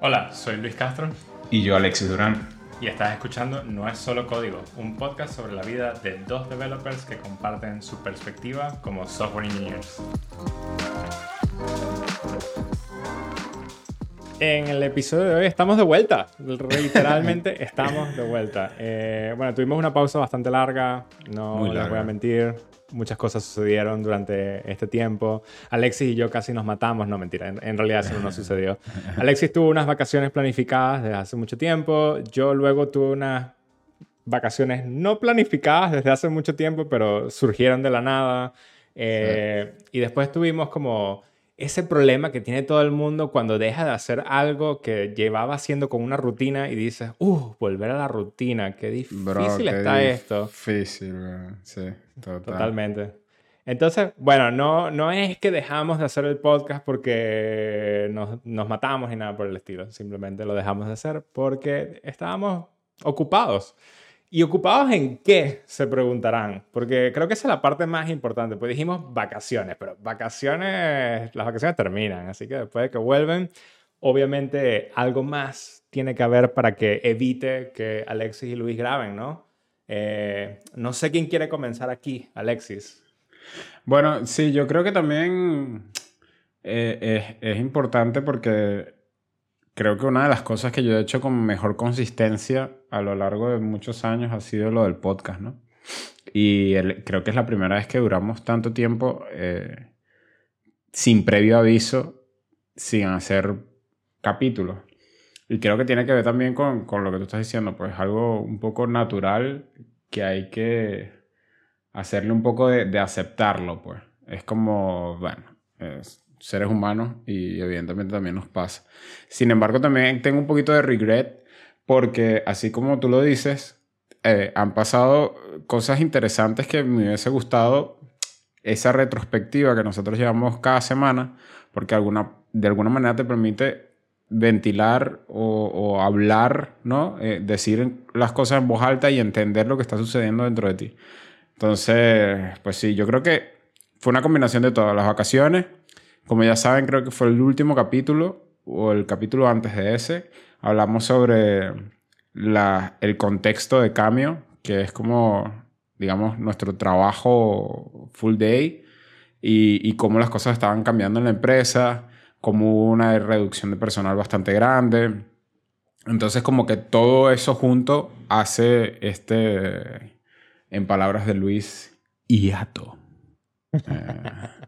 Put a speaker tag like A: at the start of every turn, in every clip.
A: Hola, soy Luis Castro.
B: Y yo, Alexis Durán.
A: Y estás escuchando No es solo código, un podcast sobre la vida de dos developers que comparten su perspectiva como software engineers. En el episodio de hoy estamos de vuelta, literalmente estamos de vuelta. Eh, bueno, tuvimos una pausa bastante larga, no les voy a mentir, muchas cosas sucedieron durante este tiempo. Alexis y yo casi nos matamos, no mentira, en, realidad eso no sucedió. Alexis tuvo unas vacaciones planificadas desde hace mucho tiempo, yo luego tuve unas vacaciones no planificadas desde hace mucho tiempo, pero surgieron de la nada. Eh, y después tuvimos como ese problema que tiene todo el mundo cuando deja de hacer algo que llevaba haciendo con una rutina y dices, uh, volver a la rutina, qué difícil está esto.
B: Difícil, sí,
A: totalmente. Entonces, bueno, no, no es que dejamos de hacer el podcast porque nos, nos matamos y nada por el estilo, simplemente lo dejamos de hacer porque estábamos ocupados. ¿Y ocupados en qué? Se preguntarán. Porque creo que esa es la parte más importante. Pues dijimos vacaciones, pero vacaciones, las vacaciones terminan. Así que después de que vuelven, obviamente algo más tiene que haber para que evite que Alexis y Luis graben, ¿no? Eh, no sé quién quiere comenzar aquí, Alexis.
B: Bueno, sí, yo creo que también eh, es, es importante porque creo que una de las cosas que yo he hecho con mejor consistencia a lo largo de muchos años ha sido lo del podcast, ¿no? Y creo que es la primera vez que duramos tanto tiempo eh, sin previo aviso, sin hacer capítulos. Y creo que tiene que ver también con, con, lo que tú estás diciendo, pues algo un poco natural que hay que hacerle un poco de, de aceptarlo, pues. Es como, bueno, es, seres humanos y evidentemente también nos pasa. Sin embargo, también tengo un poquito de regret porque así como tú lo dices, eh, han pasado cosas interesantes que me hubiese gustado esa retrospectiva que nosotros llevamos cada semana, porque alguna, de alguna manera te permite ventilar o, hablar, ¿no? Eh, decir las cosas en voz alta y entender lo que está sucediendo dentro de ti. Entonces, pues sí, yo creo que fue una combinación de todas las vacaciones, como ya saben, creo que fue el último capítulo o el capítulo antes de ese. Hablamos sobre la, el contexto de Cameo, que es como, digamos, nuestro trabajo full day y, y cómo las cosas estaban cambiando en la empresa, como hubo una reducción de personal bastante grande. Entonces, como que todo eso junto hace este, en palabras de Luis, hiato.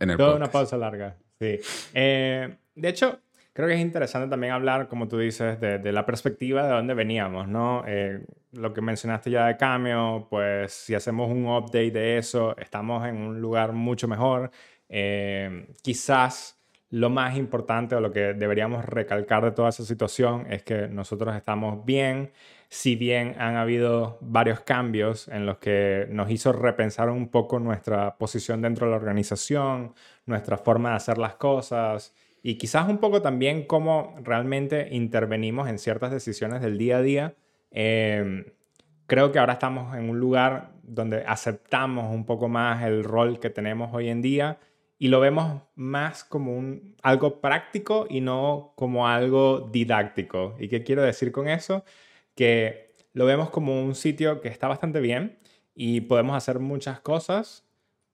A: Eh, Toda una pausa larga, sí. Eh, de hecho, creo que es interesante también hablar, como tú dices, de, la perspectiva de dónde veníamos, ¿no? Eh, lo que mencionaste ya de Cameo, pues si hacemos un update de eso, estamos en un lugar mucho mejor. Eh, quizás lo más importante o lo que deberíamos recalcar de toda esa situación es que nosotros estamos bien, si bien han habido varios cambios en los que nos hizo repensar un poco nuestra posición dentro de la organización, nuestra forma de hacer las cosas y quizás un poco también cómo realmente intervenimos en ciertas decisiones del día a día. Em, creo que ahora estamos en un lugar donde aceptamos un poco más el rol que tenemos hoy en día y lo vemos más como un, algo práctico y no como algo didáctico. ¿Y qué quiero decir con eso? que lo vemos como un sitio que está bastante bien y podemos hacer muchas cosas,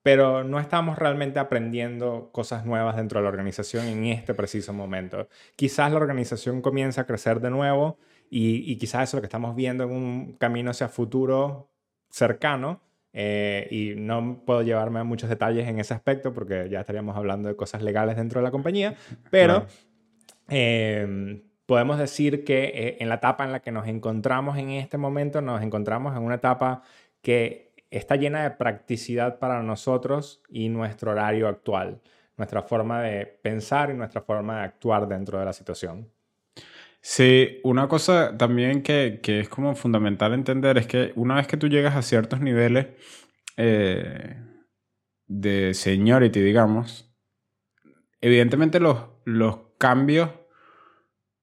A: pero no estamos realmente aprendiendo cosas nuevas dentro de la organización en este preciso momento. Quizás la organización comienza a crecer de nuevo y, quizás eso es lo que estamos viendo en un camino hacia futuro cercano. Eh, y no puedo llevarme a muchos detalles en ese aspecto porque ya estaríamos hablando de cosas legales dentro de la compañía, pero, eh, podemos decir que eh, en la etapa en la que nos encontramos en este momento, nos encontramos en una etapa que está llena de practicidad para nosotros y nuestro horario actual, nuestra forma de pensar y nuestra forma de actuar dentro de la situación.
B: Sí, una cosa también que, es como fundamental entender es que una vez que tú llegas a ciertos niveles eh, de seniority, digamos, evidentemente los, los cambios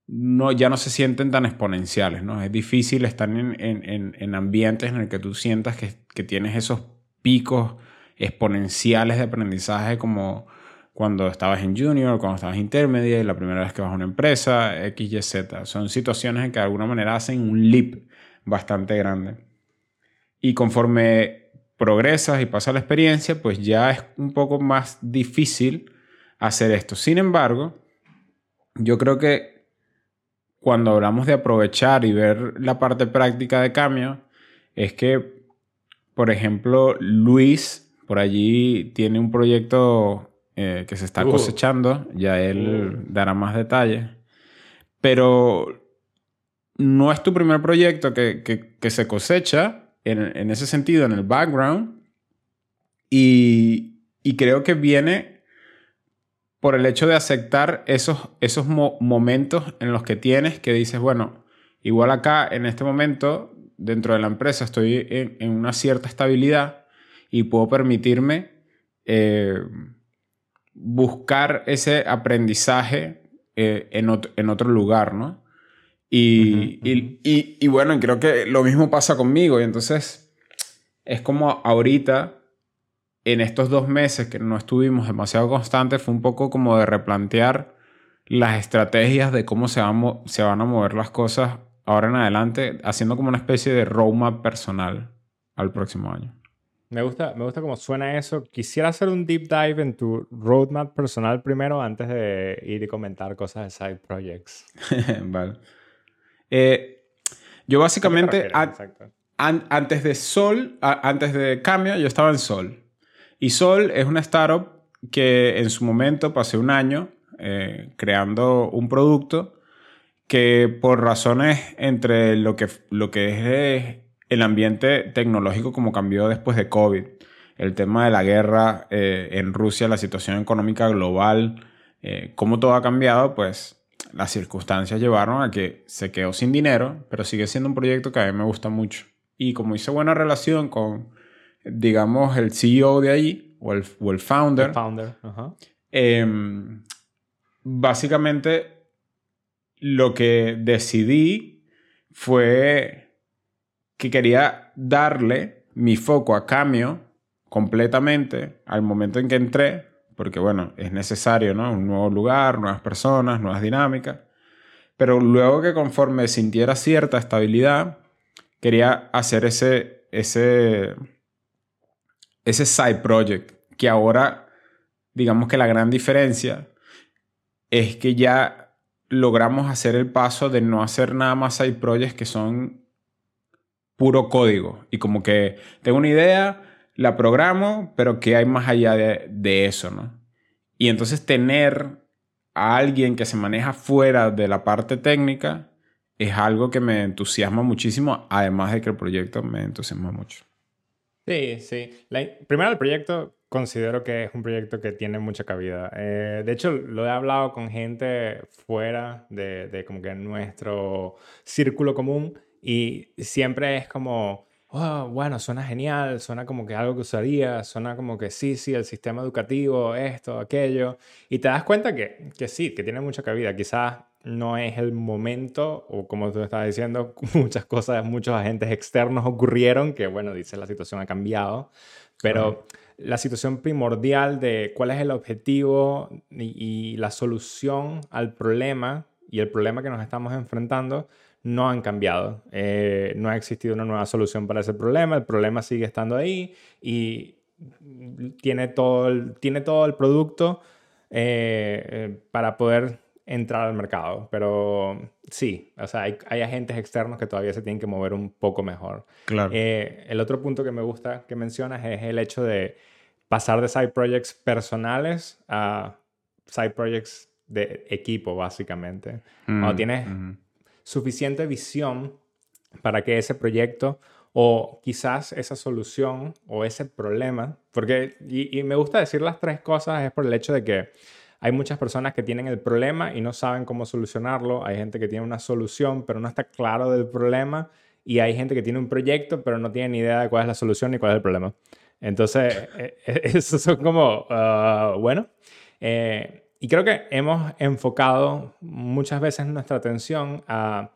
B: no, ya no se sienten tan exponenciales, ¿no? Es difícil estar en, en, en ambientes en el que tú sientas que, que, tienes esos picos exponenciales de aprendizaje como cuando estabas en junior, cuando estabas intermedia, la primera vez que vas a una empresa, X, Y, Z. Son situaciones en que de alguna manera hacen un leap bastante grande. Y conforme progresas y pasa la experiencia, pues ya es un poco más difícil hacer esto. Sin embargo, yo creo que cuando hablamos de aprovechar y ver la parte práctica de cambio, es que, por ejemplo, Luis por allí tiene un proyecto eh, que se está uh. cosechando, ya él uh. dará más detalles. Pero no es tu primer proyecto que, que, se cosecha en, en, ese sentido, en el background. Y, y, creo que viene por el hecho de aceptar esos, esos momentos en los que tienes que dices, bueno, igual acá en este momento, dentro de la empresa, estoy en, en una cierta estabilidad y puedo permitirme... Eh, buscar ese aprendizaje eh, en, otro, lugar, ¿no? Y, y, bueno, creo que lo mismo pasa conmigo. Y entonces es como ahorita, en estos dos meses que no estuvimos demasiado constantes, fue un poco como de replantear las estrategias de cómo se, se van a mover las cosas ahora en adelante, haciendo como una especie de roadmap personal al próximo año.
A: Me gusta, me gusta cómo suena eso. Quisiera hacer un deep dive en tu roadmap personal primero antes de ir y comentar cosas de side projects.
B: vale. Eh, yo básicamente, antes de Sol, antes de Cambio, yo estaba en Sol. Y Sol es una startup que en su momento pasé un año eh, creando un producto que por razones entre lo que, lo que es el ambiente tecnológico como cambió después de COVID. El tema de la guerra eh, en Rusia, la situación económica global, eh, cómo todo ha cambiado, pues las circunstancias llevaron a que se quedó sin dinero, pero sigue siendo un proyecto que a mí me gusta mucho. Y como hice buena relación con, digamos, el CEO de ahí, o el, founder,
A: founder.
B: Em, básicamente lo que decidí fue que quería darle mi foco a cambio completamente al momento en que entré, porque bueno, es necesario, ¿no? Un nuevo lugar, nuevas personas, nuevas dinámicas. Pero luego que conforme sintiera cierta estabilidad, quería hacer ese, ese, ese side project, que ahora, digamos que la gran diferencia es que ya logramos hacer el paso de no hacer nada más side projects que son puro código. Y como que tengo una idea, la programo, pero que hay más allá de, eso, ¿no? Y entonces tener a alguien que se maneja fuera de la parte técnica es algo que me entusiasma muchísimo, además de que el proyecto me entusiasma mucho.
A: Sí, sí. primero, el proyecto considero que es un proyecto que tiene mucha cabida. Eh, de hecho, lo he hablado con gente fuera de, de como que nuestro círculo común y siempre es como, oh, bueno, suena genial, suena como que algo que usaría, suena como que sí, sí, el sistema educativo, esto, aquello. Y te das cuenta que, que sí, que tiene mucha cabida. Quizás no es el momento, o como tú estabas diciendo, muchas cosas, muchos agentes externos ocurrieron, que bueno, dice la situación ha cambiado, pero la situación primordial de cuál es el objetivo y, y la solución al problema y el problema que nos estamos enfrentando no han cambiado. Eh, no ha existido una nueva solución para ese problema. El problema sigue estando ahí y tiene todo el, tiene todo el producto eh, eh, para poder entrar al mercado. Pero sí, o sea, hay, hay, agentes externos que todavía se tienen que mover un poco mejor.
B: Claro.
A: el otro punto que me gusta que mencionas es el hecho de pasar de side projects personales a side projects de equipo, básicamente. Cuando mm, tienes suficiente visión para que ese proyecto o quizás esa solución o ese problema, porque, y, me gusta decir las tres cosas, es por el hecho de que hay muchas personas que tienen el problema y no saben cómo solucionarlo, hay gente que tiene una solución pero no está claro del problema. Y hay gente que tiene un proyecto pero no tiene ni idea de cuál es la solución ni cuál es el problema. Entonces, e, e, eso son como, ah, bueno, eh, y creo que hemos enfocado muchas veces nuestra atención a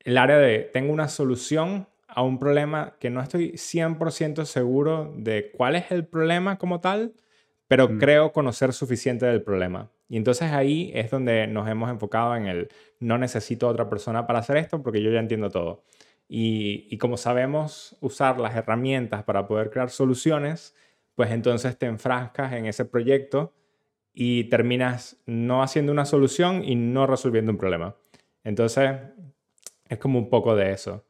A: el área de tengo una solución a un problema que no estoy 100% seguro de cuál es el problema como tal, pero mm. creo conocer suficiente del problema. Y entonces ahí es donde nos hemos enfocado en el no necesito otra persona para hacer esto porque yo ya entiendo todo. Y, y como sabemos usar las herramientas para poder crear soluciones, pues entonces te enfrascas en ese proyecto y terminas no haciendo una solución y no resolviendo un problema. Entonces, es como un poco de eso.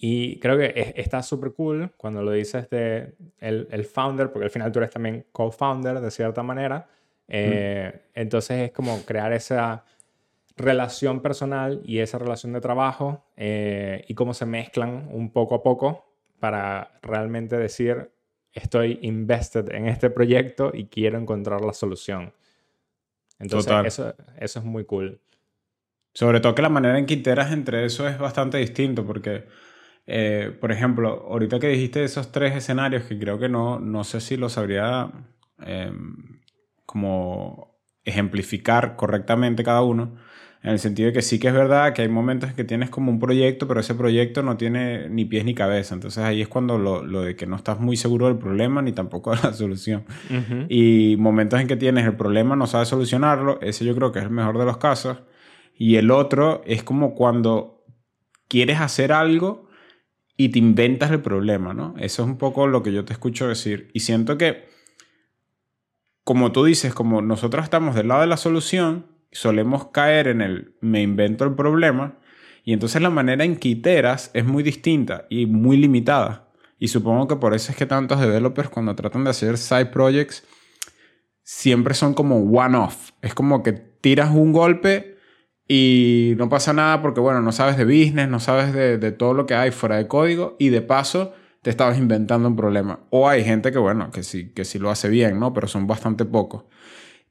A: Y creo que está súper cool cuando lo dices de el, founder, porque al final tú eres también co-founder de cierta manera. Eh, entonces es como crear esa relación personal y esa relación de trabajo eh, y cómo se mezclan un poco a poco para realmente decir, estoy invested en este proyecto y quiero encontrar la solución. Entonces, eso, eso es muy cool.
B: Sobre todo que la manera en que iteras entre eso es bastante distinto, porque, eh, por ejemplo, ahorita que dijiste esos tres escenarios, que creo que no, no sé si lo sabría em, como ejemplificar correctamente cada uno, en el sentido de que sí que es verdad que hay momentos en que tienes como un proyecto, pero ese proyecto no tiene ni pies ni cabeza. Entonces ahí es cuando lo, lo de que no estás muy seguro del problema ni tampoco de la solución. Y momentos en que tienes el problema, no sabes solucionarlo, ese yo creo que es el mejor de los casos. Y el otro es como cuando quieres hacer algo y te inventas el problema, ¿no? Eso es un poco lo que yo te escucho decir. Y siento que, como tú dices, como nosotros estamos del lado de la solución, solemos caer en el me invento el problema y entonces la manera en que iteras es muy distinta y muy limitada. Y supongo que por eso es que tantos developers cuando tratan de hacer side projects siempre son como one-off. Es como que tiras un golpe y no pasa nada porque, bueno, no sabes de business, no sabes de, todo lo que hay fuera de código y de paso te estabas inventando un problema. O hay gente que, bueno, que sí, que sí lo hace bien, ¿no? Pero son bastante pocos.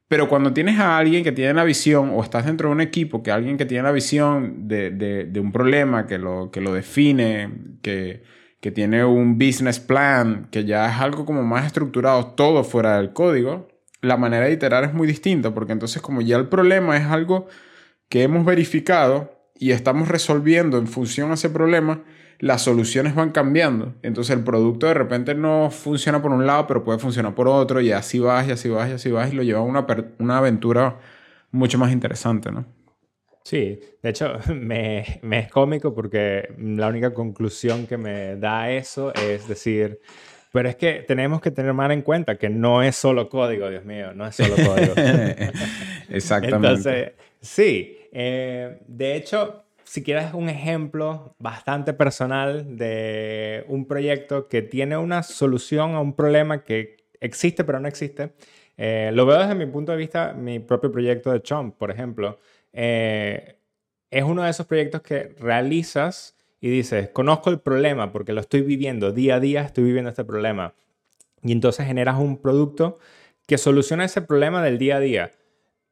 B: Pero cuando tienes a alguien que tiene la visión o estás dentro de un equipo que alguien que tiene la visión de, de, un problema, que lo, que lo define, que, que tiene un business plan, que ya es algo como más estructurado, todo fuera del código, la manera de iterar es muy distinta porque entonces como ya el problema es algo que hemos verificado y estamos resolviendo en función a ese problema, las soluciones van cambiando. Entonces el producto de repente no funciona por un lado, pero puede funcionar por otro, y así vas, y así vas, y así vas, y lo lleva a una, una aventura mucho más interesante, ¿no?
A: Sí, de hecho me, me, es cómico porque la única conclusión que me da eso es decir, pero es que tenemos que tener más en cuenta que no es solo código, Dios mío, no es solo código.
B: Exactamente.
A: Entonces, sí, eh, de hecho, si quieres un ejemplo bastante personal de un proyecto que tiene una solución a un problema que existe pero no existe, eh, lo veo desde mi punto de vista, mi propio proyecto de Chomp, por ejemplo. Eh, es uno de esos proyectos que realizas y dices, conozco el problema porque lo estoy viviendo día a día, estoy viviendo este problema. Y entonces generas un producto que soluciona ese problema del día a día.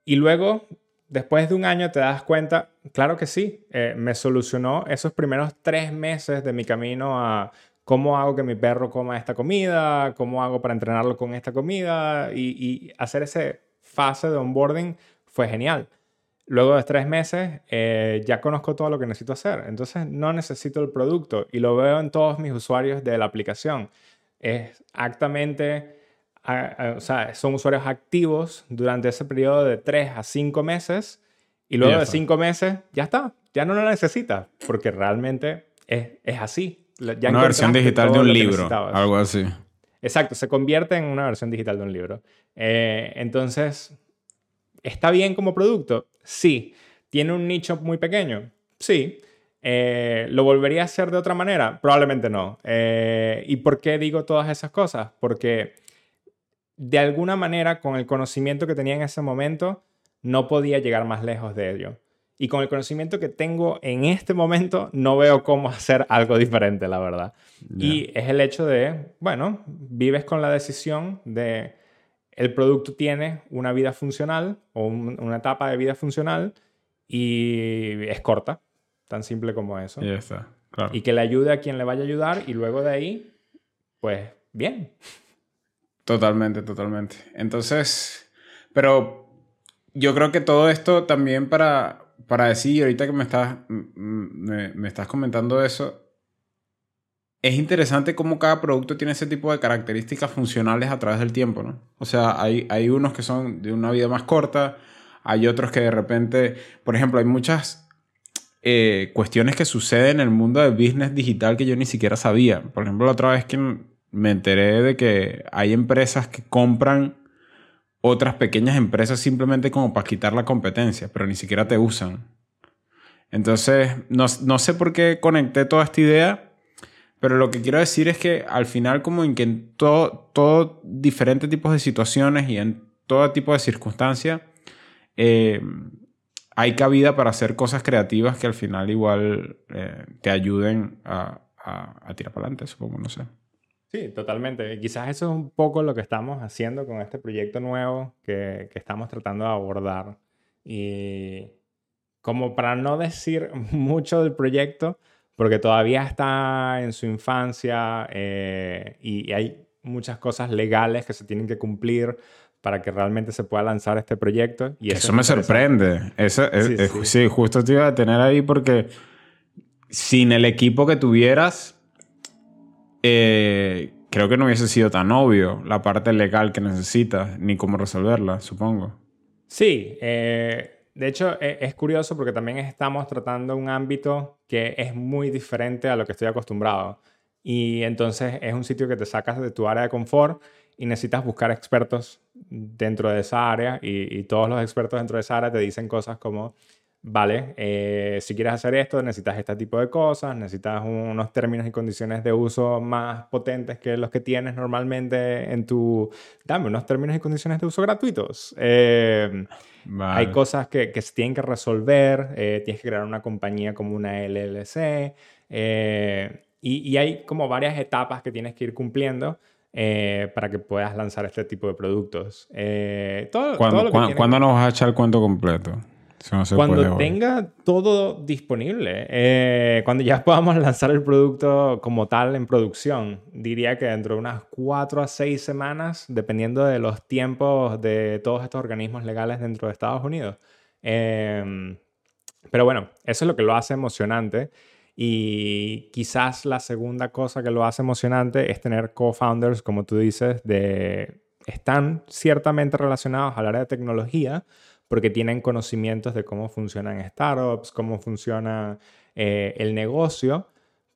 A: Y luego después de un año te das cuenta, claro que sí, eh, me solucionó esos primeros tres meses de mi camino a cómo hago que mi perro coma esta comida, cómo hago para entrenarlo con esta comida y, hacer ese fase de onboarding fue genial. Luego de tres meses eh, ya conozco todo lo que necesito hacer, entonces no necesito el producto y lo veo en todos mis usuarios de la aplicación. Es o sea, son usuarios activos durante ese periodo de 3 a 5 meses y luego de 5 meses ya está, ya no lo necesitas porque realmente es, es así.
B: Ya una versión digital de un libro, algo así.
A: Exacto, se convierte en una versión digital de un libro. Eh, entonces, ¿está bien como producto? Sí. ¿Tiene un nicho muy pequeño? Sí. Eh, ¿Lo volvería a hacer de otra manera? Probablemente no. Eh, ¿Y por qué digo todas esas cosas? Porque de alguna manera, con el conocimiento que tenía en ese momento, no podía llegar más lejos de ello. Y con el conocimiento que tengo en este momento, no veo cómo hacer algo diferente, la verdad. Y es el hecho de, bueno, vives con la decisión de el producto tiene una vida funcional o una etapa de vida funcional y es corta, tan simple como eso.
B: Y está,
A: Y que le ayude a quien le vaya a ayudar y luego de ahí, pues bien.
B: Totalmente, totalmente. Entonces, pero yo creo que todo esto también para, para decir, ahorita que me estás, me, estás comentando eso, es interesante cómo cada producto tiene ese tipo de características funcionales a través del tiempo, ¿no? O sea, hay, hay unos que son de una vida más corta, hay otros que de repente, por ejemplo, hay muchas eh, cuestiones que suceden en el mundo del business digital que yo ni siquiera sabía. Por ejemplo, la otra vez que me enteré de que hay empresas que compran otras pequeñas empresas simplemente como para quitar la competencia, pero ni siquiera te usan. Entonces, no, no sé por qué conecté toda esta idea, pero lo que quiero decir es que al final como en que en todo, todo diferentes tipos de situaciones y en todo tipo de circunstancias, eh, hay cabida para hacer cosas creativas que al final igual eh, te ayuden a, a, tirar para adelante, supongo, no sé.
A: Sí, totalmente. Quizás eso es un poco lo que estamos haciendo con este proyecto nuevo que, que estamos tratando de abordar. Y como para no decir mucho del proyecto, porque todavía está en su infancia eh, y, hay muchas cosas legales que se tienen que cumplir para que realmente se pueda lanzar este proyecto.
B: Y eso, me sorprende. Eso, sí, justo te iba a tener ahí porque sin el equipo que tuvieras, eh, creo que no hubiese sido tan obvio la parte legal que necesitas, ni cómo resolverla, supongo.
A: Sí, eh, de hecho, e, es, curioso porque también estamos tratando un ámbito que es muy diferente a lo que estoy acostumbrado. Y entonces es un sitio que te sacas de tu área de confort y necesitas buscar expertos dentro de esa área y, y todos los expertos dentro de esa área te dicen cosas como, vale, eh, si quieres hacer esto necesitas este tipo de cosas, necesitas unos términos y condiciones de uso más potentes que los que tienes normalmente en tu... Dame unos términos y condiciones de uso gratuitos. Eh, hay cosas que, que, se tienen que resolver, eh, tienes que crear una compañía como una LLC, y, y, hay como varias etapas que tienes que ir cumpliendo. para que puedas lanzar este tipo de productos.
B: todo, ¿Cuándo, nos vas a echar el cuento completo?
A: Cuando tenga todo disponible, eh, cuando ya podamos lanzar el producto como tal en producción, diría que dentro de unas cuatro a seis semanas, dependiendo de los tiempos de todos estos organismos legales dentro de Estados Unidos. Em, pero bueno, eso es lo que lo hace emocionante. Y quizás la segunda cosa que lo hace emocionante es tener co-founders, como tú dices, de están ciertamente relacionados al área de tecnología, porque tienen conocimientos de cómo funcionan startups, cómo funciona eh, el negocio,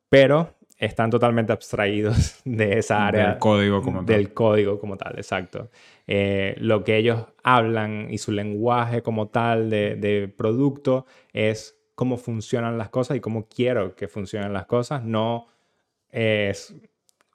A: pero están totalmente abstraídos de esa área.
B: Del código como
A: tal. Del código como tal, exacto. Eh, lo que ellos hablan y su lenguaje como tal de, de, producto es cómo funcionan las cosas y cómo quiero que funcionen las cosas, no es...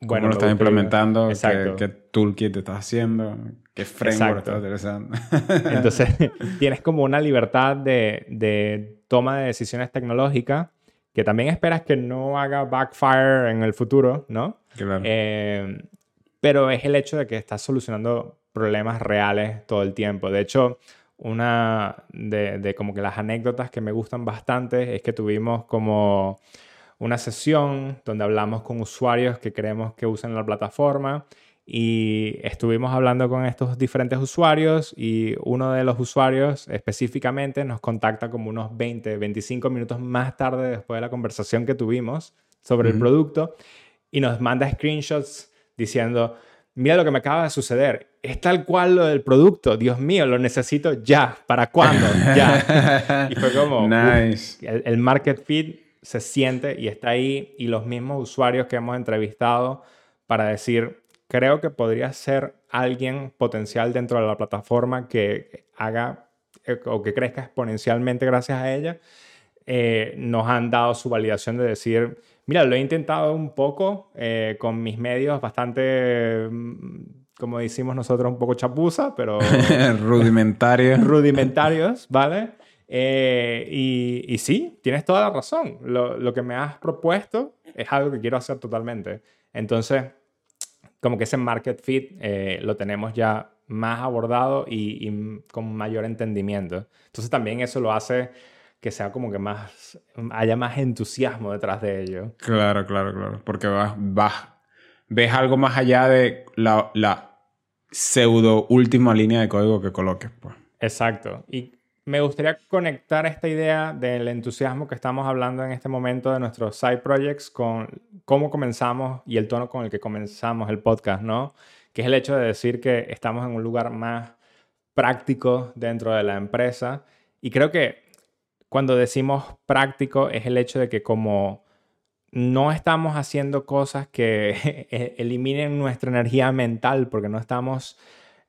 B: Bueno, ¿Cómo lo estás implementando? ¿Qué, ¿Qué, toolkit estás haciendo? Qué framework está interesante.
A: Entonces, tienes como una libertad de, de, toma de decisiones tecnológicas que también esperas que no haga backfire en el futuro, ¿no?
B: Claro.
A: Eh, pero es el hecho de que estás solucionando problemas reales todo el tiempo. De hecho, una de, de como que las anécdotas que me gustan bastante es que tuvimos como una sesión donde hablamos con usuarios que queremos que usen la plataforma y estuvimos hablando con estos diferentes usuarios y uno de los usuarios específicamente nos contacta como unos 20, 25 minutos más tarde después de la conversación que tuvimos sobre el producto y nos manda screenshots diciendo, mira lo que me acaba de suceder, es tal cual lo del producto, Dios mío, lo necesito ya, ¿para cuándo? Ya. y fue como,
B: nice.
A: el, el market fit se siente y está ahí y los mismos usuarios que hemos entrevistado para decir, creo que podría ser alguien potencial dentro de la plataforma que haga eh, o que crezca exponencialmente gracias a ella, eh, nos han dado su validación de decir, mira, lo he intentado un poco eh, con mis medios bastante, mm, como decimos nosotros, un poco chapuza, pero...
B: rudimentarios.
A: rudimentarios, ¿vale? Y, y, sí, tienes toda la razón. Lo, lo que me has propuesto es algo que quiero hacer totalmente. Entonces, como que ese market fit eh, lo tenemos ya más abordado y, con mayor entendimiento. Entonces también eso lo hace que sea como que más, haya más entusiasmo detrás de ello.
B: Claro, claro, claro. Porque vas, vas, ves algo más allá de la, pseudo última línea de código que coloques. Pues.
A: Exacto. Y me gustaría conectar esta idea del entusiasmo que estamos hablando en este momento de nuestros side projects con cómo comenzamos y el tono con el que comenzamos el podcast, ¿no? Que es el hecho de decir que estamos en un lugar más práctico dentro de la empresa. Y creo que cuando decimos práctico es el hecho de que como no estamos haciendo cosas que eliminen nuestra energía mental porque no estamos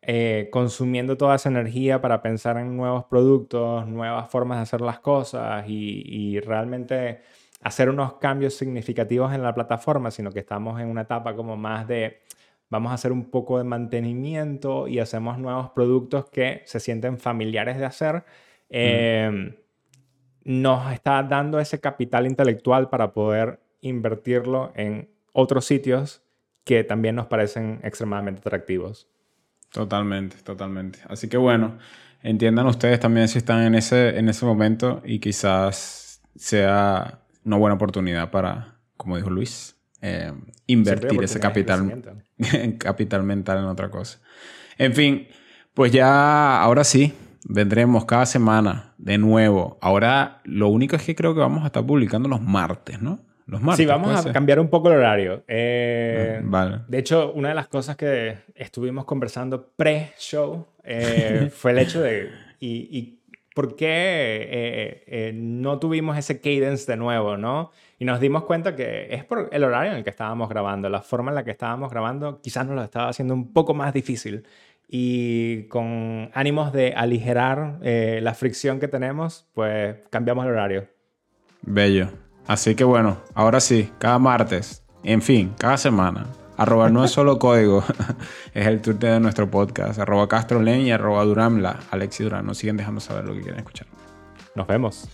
A: eh, consumiendo toda esa energía para pensar en nuevos productos, nuevas formas de hacer las cosas y, realmente hacer unos cambios significativos en la plataforma, sino que estamos en una etapa como más de vamos a hacer un poco de mantenimiento y hacemos nuevos productos que se sienten familiares de hacer. Em, nos está dando ese capital intelectual para poder invertirlo en otros sitios que también nos parecen extremadamente atractivos.
B: Totalmente, totalmente. Así que bueno, entiendan ustedes también si están en ese, en ese momento y quizás sea una buena oportunidad para, como dijo Luis, eh, invertir ese capital, capital mental en otra cosa. En fin, pues ya ahora sí, vendremos cada semana de nuevo. Ahora lo único es que creo que vamos a estar publicando los martes, ¿no? Los martes.
A: Sí, vamos a cambiar un poco el horario. Eh, ah, vale. De hecho, una de las cosas que estuvimos conversando pre-show eh, fue el hecho de. Y, por qué eh, no tuvimos ese cadence de nuevo, ¿no? Y nos dimos cuenta que es por el horario en el que estábamos grabando, la forma en la que estábamos grabando, quizás nos lo estaba haciendo un poco más difícil. Y con ánimos de aligerar la fricción que tenemos, pues cambiamos el horario.
B: Bello. Así que bueno, ahora sí, cada martes, en fin, cada semana. Arroba no es solo código, es el Twitter de nuestro podcast. Arroba Castrolen y arroba Duramla. Alex y Durán nos siguen dejando saber lo que quieren escuchar.
A: Nos vemos.